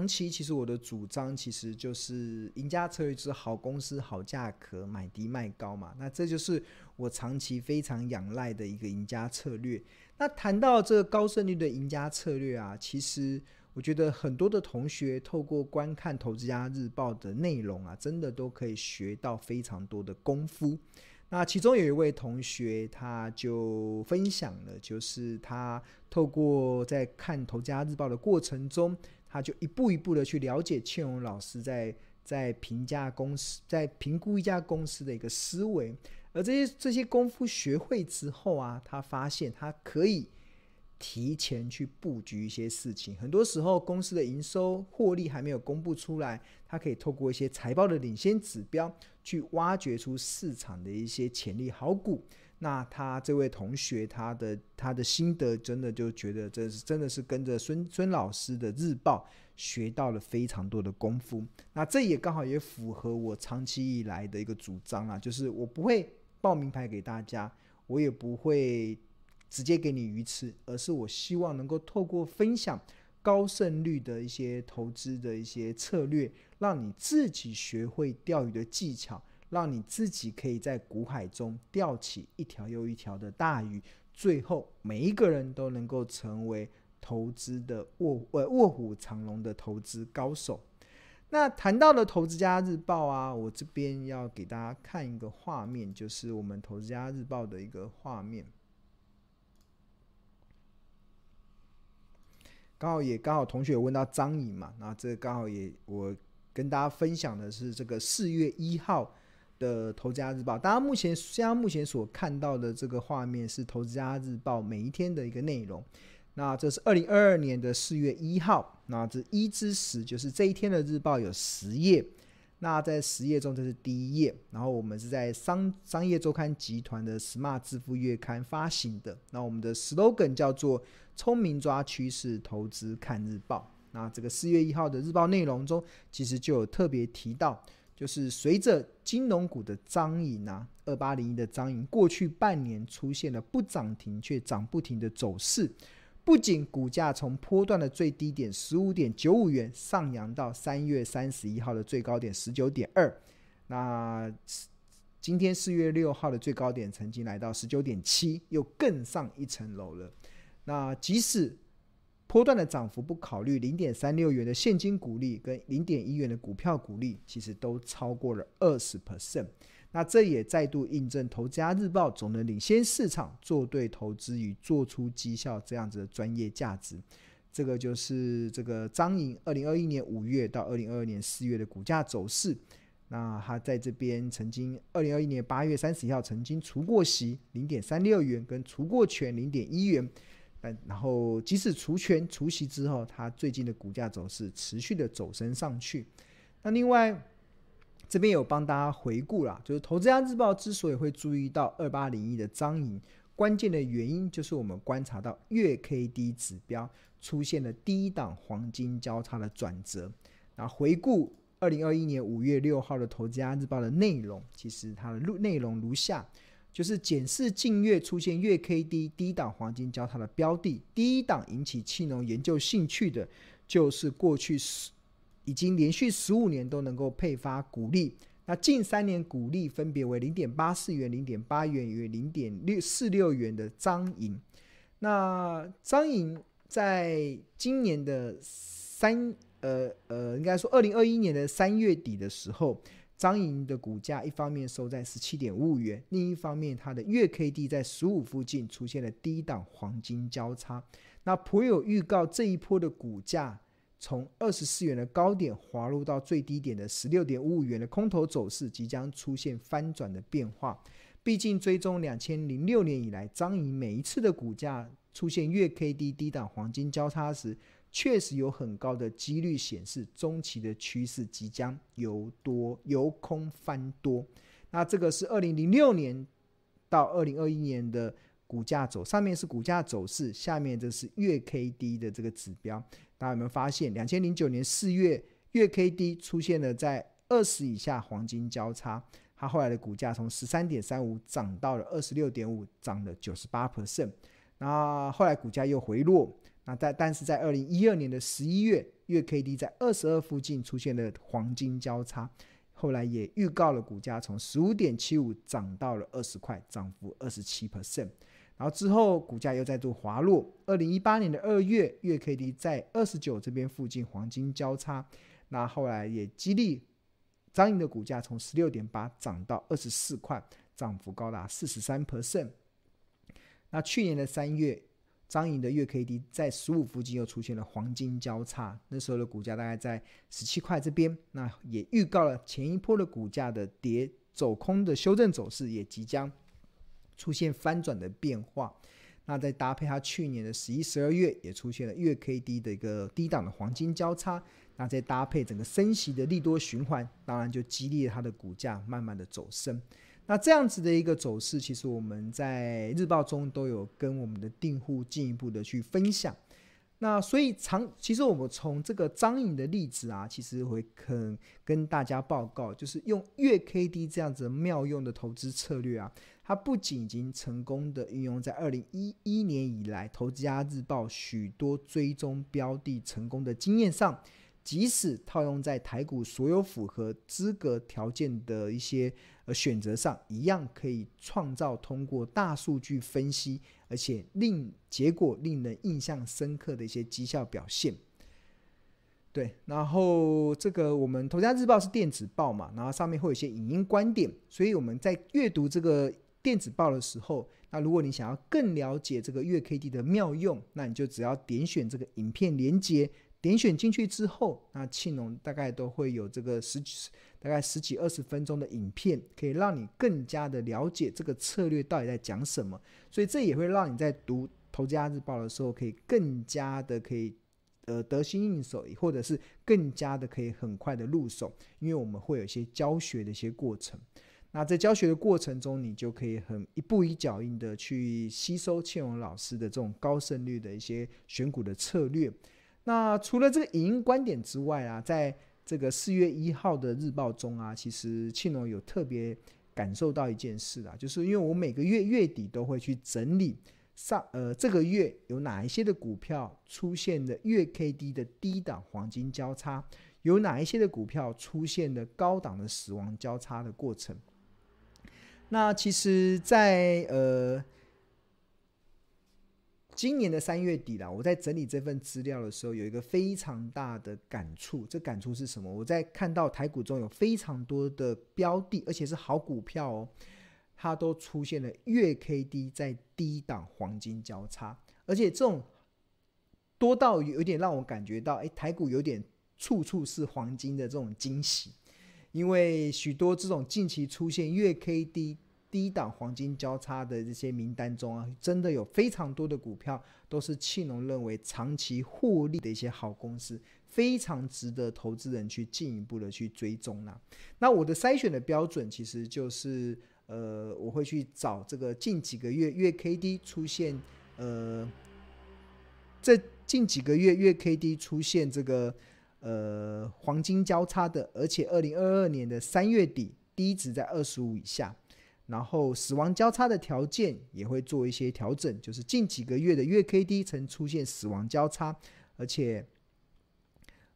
长期其实我的主张其实就是赢家策略之好公司好价格买低卖高嘛，那这就是我长期非常仰赖的一个赢家策略。那谈到这个高胜率的赢家策略啊，其实我觉得很多的同学透过观看《投资家日报》的内容啊，真的都可以学到非常多的功夫。那其中有一位同学，他就分享了，就是他透过在看《投资家日报》的过程中，他就一步一步的去了解庆荣老师在在评价公司、在评估一家公司的一个思维，而这些这些功夫学会之后啊，他发现他可以。提前去布局一些事情，很多时候公司的营收获利还没有公布出来，他可以透过一些财报的领先指标去挖掘出市场的一些潜力好股。那他这位同学，他的他的心得真的就觉得这是真的是跟着孙孙老师的日报学到了非常多的功夫。那这也刚好也符合我长期以来的一个主张啊，就是我不会报名牌给大家，我也不会。直接给你鱼吃，而是我希望能够透过分享高胜率的一些投资的一些策略，让你自己学会钓鱼的技巧，让你自己可以在股海中钓起一条又一条的大鱼，最后每一个人都能够成为投资的卧呃卧虎藏龙的投资高手。那谈到了《投资家日报》啊，我这边要给大家看一个画面，就是我们《投资家日报》的一个画面。刚好也刚好，同学有问到张颖嘛，那这刚好也我跟大家分享的是这个四月一号的《投资家日报》。大家目前现在目前所看到的这个画面是《投资家日报》每一天的一个内容。那这是二零二二年的四月一号，那这一至十就是这一天的日报有十页。那在十页中，这是第一页。然后我们是在商商业周刊集团的 Smart 致富月刊发行的。那我们的 slogan 叫做“聪明抓趋势，投资看日报”。那这个四月一号的日报内容中，其实就有特别提到，就是随着金融股的张颖啊，二八零一的张颖，过去半年出现了不涨停却涨不停的走势。不仅股价从波段的最低点十五点九五元上扬到三月三十一号的最高点十九点二，那今天四月六号的最高点曾经来到十九点七，又更上一层楼了。那即使波段的涨幅不考虑，零点三六元的现金股利跟零点一元的股票股利，其实都超过了二十 percent。那这也再度印证《投资家日报》总能领先市场，做对投资与做出绩效这样子的专业价值。这个就是这个张颖二零二一年五月到二零二二年四月的股价走势。那他在这边曾经二零二一年八月三十号曾经除过息零点三六元，跟除过权零点一元。但然后即使除权除息之后，它最近的股价走势持续的走升上去。那另外。这边有帮大家回顾啦，就是《投资家日报》之所以会注意到二八零一的张颖，关键的原因就是我们观察到月 K D 指标出现了低档黄金交叉的转折。那回顾二零二一年五月六号的《投资家日报》的内容，其实它的内容如下：就是检视近月出现月 K D 低档黄金交叉的标的，第一档引起气农研究兴趣的，就是过去十已经连续十五年都能够配发股利，那近三年股利分别为零点八四元、零点八元与零点六四六元的张颖。那张颖在今年的三呃呃，应该说二零二一年的三月底的时候，张颖的股价一方面收在十七点五五元，另一方面它的月 K D 在十五附近出现了低档黄金交叉，那颇有预告这一波的股价。从二十四元的高点滑落到最低点的十六点五五元的空头走势即将出现翻转的变化。毕竟追踪两千零六年以来，张颖每一次的股价出现月 K D 低档黄金交叉时，确实有很高的几率显示中期的趋势即将由多由空翻多。那这个是二零零六年到二零二一年的股价走，上面是股价走势，下面这是月 K D 的这个指标。大家有没有发现，两千零九年四月月 K D 出现了在二十以下黄金交叉，它后来的股价从十三点三五涨到了二十六点五，涨了九十八 percent。那后来股价又回落，那在但是在二零一二年的十一月，月 K D 在二十二附近出现了黄金交叉，后来也预告了股价从十五点七五涨到了二十块，涨幅二十七 percent。然后之后股价又再度滑落，二零一八年的二月，月 K D 在二十九这边附近黄金交叉，那后来也激励彰银的股价从十六点八涨到二十四块，涨幅高达四十三 percent。那去年的三月，彰银的月 K D 在十五附近又出现了黄金交叉，那时候的股价大概在十七块这边，那也预告了前一波的股价的跌走空的修正走势也即将出现翻转的变化。那再搭配它去年的十一、十二月也出现了月 K D 的一个低档的黄金交叉，那再搭配整个升息的利多循环，当然就激励了它的股价慢慢的走升。那这样子的一个走势，其实我们在日报中都有跟我们的订户进一步的去分享。那所以长，其实我们从这个张颖的例子啊，其实会肯跟大家报告，就是用月 K D 这样子妙用的投资策略啊，它不仅已经成功的运用在二零一一年以来，投资家日报许多追踪标的成功的经验上。即使套用在台股所有符合资格条件的一些呃选择上，一样可以创造通过大数据分析，而且令结果令人印象深刻的一些绩效表现。对，然后这个我们投家日报是电子报嘛，然后上面会有一些影音观点，所以我们在阅读这个电子报的时候，那如果你想要更了解这个月 K D 的妙用，那你就只要点选这个影片连接。点选进去之后，那庆农大概都会有这个十几、大概十几二十分钟的影片，可以让你更加的了解这个策略到底在讲什么。所以这也会让你在读《投资家日报》的时候，可以更加的可以呃得心应手，或者是更加的可以很快的入手，因为我们会有一些教学的一些过程。那在教学的过程中，你就可以很一步一脚印的去吸收庆农老师的这种高胜率的一些选股的策略。那除了这个影音观点之外啊，在这个四月一号的日报中啊，其实庆农有特别感受到一件事啊，就是因为我每个月月底都会去整理上呃这个月有哪一些的股票出现了月 K D 的低档黄金交叉，有哪一些的股票出现了高档的死亡交叉的过程。那其实，在呃。今年的三月底了，我在整理这份资料的时候，有一个非常大的感触。这感触是什么？我在看到台股中有非常多的标的，而且是好股票哦，它都出现了月 K D 在低档黄金交叉，而且这种多到有点让我感觉到，哎，台股有点处处是黄金的这种惊喜，因为许多这种近期出现月 K D。低档黄金交叉的这些名单中啊，真的有非常多的股票都是庆农认为长期获利的一些好公司，非常值得投资人去进一步的去追踪啦。那我的筛选的标准其实就是，呃，我会去找这个近几个月月 K D 出现，呃，这近几个月月 K D 出现这个呃黄金交叉的，而且二零二二年的三月底低值在二十五以下。然后死亡交叉的条件也会做一些调整，就是近几个月的月 K D 曾出现死亡交叉，而且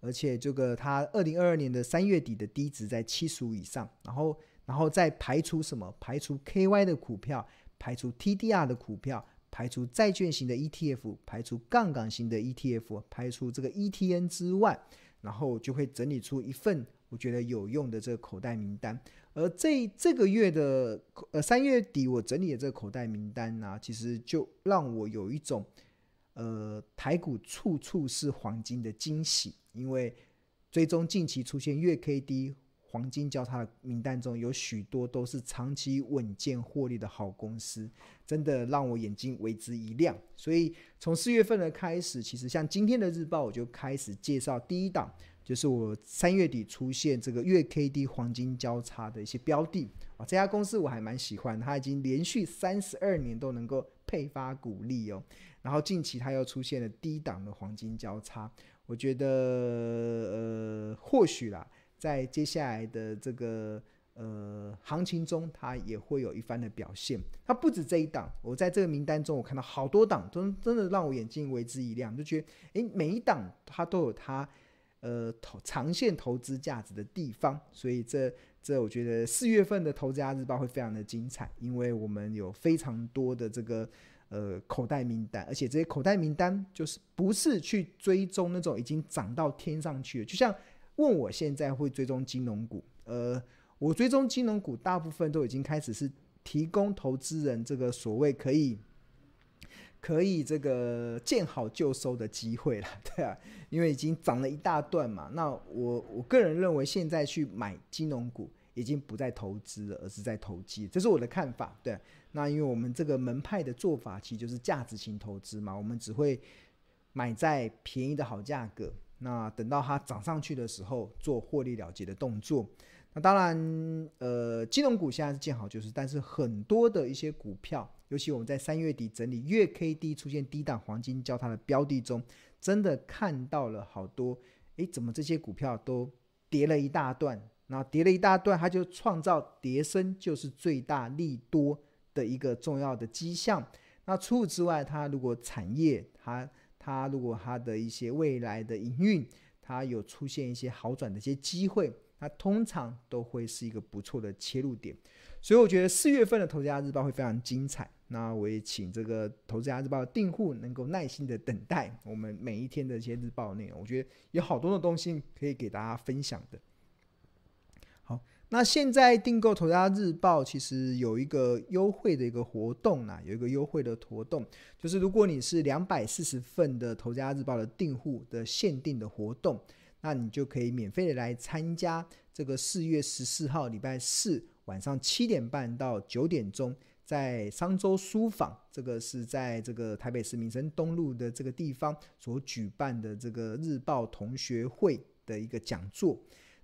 而且这个它二零二二年的三月底的低值在七十五以上，然后然后再排除什么？排除 K Y 的股票，排除 T D R 的股票，排除债券型的 E T F，排除杠杆型的 E T F，排除这个 E T N 之外，然后就会整理出一份我觉得有用的这个口袋名单。而这这个月的呃三月底，我整理的这个口袋名单呢、其实就让我有一种呃台股处处是黄金的惊喜，因为追踪近期出现月 K D 黄金交叉的名单中有许多都是长期稳健获利的好公司，真的让我眼睛为之一亮。所以从四月份的开始，其实像今天的日报，我就开始介绍第一档。就是我三月底出现这个月 K D 黄金交叉的一些标的啊，这家公司我还蛮喜欢，它已经连续三十二年都能够配发股利哦。然后近期它又出现了低档的黄金交叉，我觉得呃或许啦，在接下来的这个呃行情中，它也会有一番的表现。它不止这一档，我在这个名单中，我看到好多档，都真的让我眼睛为之一亮，就觉得诶，每一档它都有它呃投长线投资价值的地方。所以这这我觉得四月份的《投资家日报》会非常的精彩，因为我们有非常多的这个。呃，口袋名单，而且这些口袋名单就是不是去追踪那种已经涨到天上去了。就像问我现在会追踪金融股，呃，我追踪金融股大部分都已经开始是提供投资人这个所谓可以可以这个见好就收的机会了，对啊，因为已经涨了一大段嘛。那我我个人认为，现在去买金融股已经不再投资了，而是在投机，这是我的看法，对。那因为我们这个门派的做法，其实就是价值型投资嘛，我们只会买在便宜的好价格，那等到它涨上去的时候做获利了结的动作。那当然，呃，金融股现在是见好就是，但是很多的一些股票，尤其我们在三月底整理月 K D 出现低档黄金交叉的标的中，真的看到了好多，诶，怎么这些股票都跌了一大段？那跌了一大段，它就创造跌升就是最大利多。的一个重要的迹象。那除此之外，它如果产业它它如果它的一些未来的营运，它有出现一些好转的一些机会，它通常都会是一个不错的切入点。所以我觉得四月份的《投资家日报》会非常精彩。那我也请这个《投资家日报》的订户能够耐心的等待我们每一天的一些日报内容。我觉得有好多的东西可以给大家分享的。好那现在订购《投资家日报》其实有一个优惠的一个活动啊，有一个优惠的活动，就是如果你是两百四十份的《投资家日报》的订户的限定的活动，那你就可以免费的来参加这个四月十四号礼拜四晚上七点半到九点钟，在商周书房，这个是在这个台北市民生东路的这个地方所举办的这个日报同学会的一个讲座。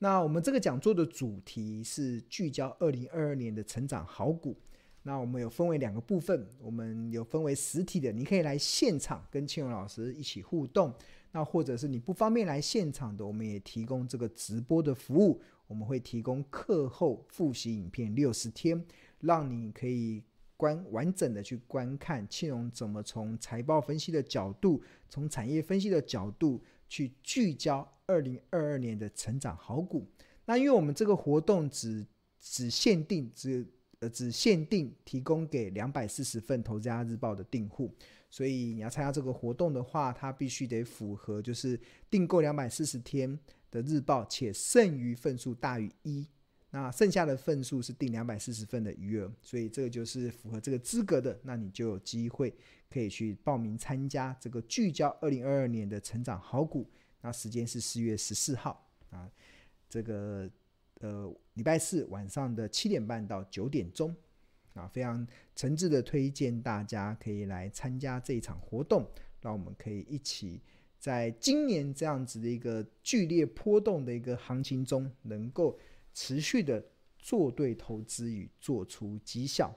那我们这个讲座的主题是聚焦二零二二年的成长好股。那我们有分为两个部分，我们有分为实体的，你可以来现场跟庆荣老师一起互动。那或者是你不方便来现场的，我们也提供这个直播的服务。我们会提供课后复习影片六十天，让你可以观完整的去观看庆荣怎么从财报分析的角度，从产业分析的角度去聚焦。二零二二年的成长好股，那因为我们这个活动只只限定只呃只限定提供给两百四十份《投资家日报》的订户，所以你要参加这个活动的话，它必须得符合就是订购两百四十天的日报，且剩余份数大于一，那剩下的份数是订两百四十份的余额，所以这个就是符合这个资格的，那你就有机会可以去报名参加这个聚焦二零二二年的成长好股。那时间是四月十四号啊，这个呃礼拜四晚上的七点半到九点钟啊，非常诚挚的推荐大家可以来参加这一场活动，让我们可以一起在今年这样子的一个剧烈波动的一个行情中，能够持续的做对投资与做出绩效。